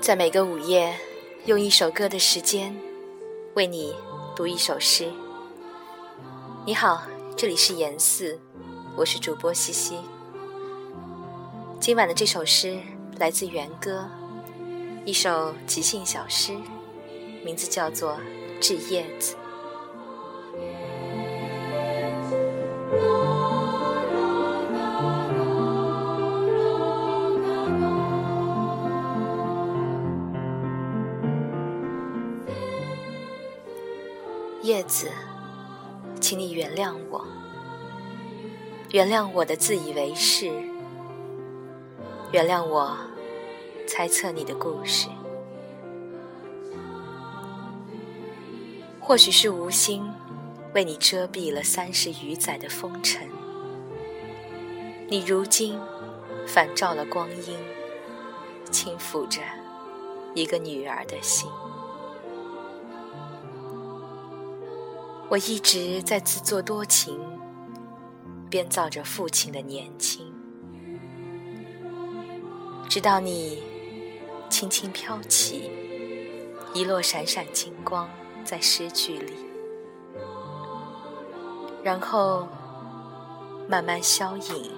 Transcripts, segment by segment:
在每个午夜，用一首歌的时间，为你读一首诗。你好，这里是言四，我是主播西西。今晚的这首诗来自元歌，一首即兴小诗，名字叫做《致叶子》。叶子，请你原谅我，原谅我的自以为是，原谅我猜测你的故事。或许是无心，为你遮蔽了三十余载的风尘，你如今反照了光阴，轻抚着一个女儿的心。我一直在自作多情，编造着父亲的年轻，直到你轻轻飘起，一落闪闪金光在诗句里，然后慢慢消隐，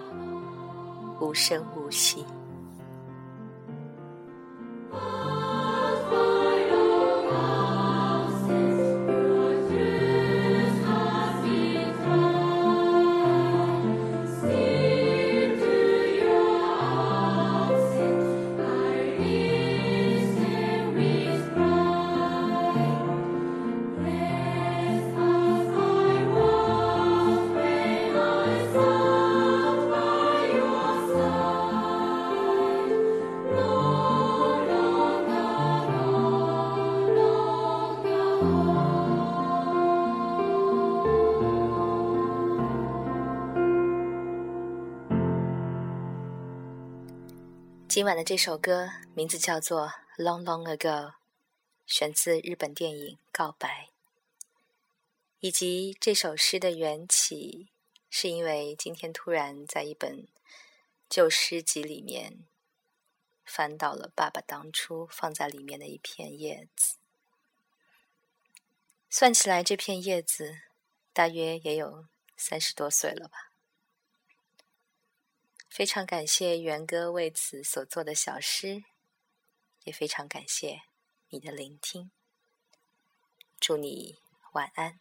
无声无息。今晚的这首歌名字叫做《Long Long Ago》，选自日本电影《告白》，以及这首诗的缘起，是因为今天突然在一本旧诗集里面翻到了爸爸当初放在里面的一片叶子，算起来这片叶子大约也有三十多岁了吧。非常感谢元哥为此所做的小诗，也非常感谢你的聆听。祝你晚安。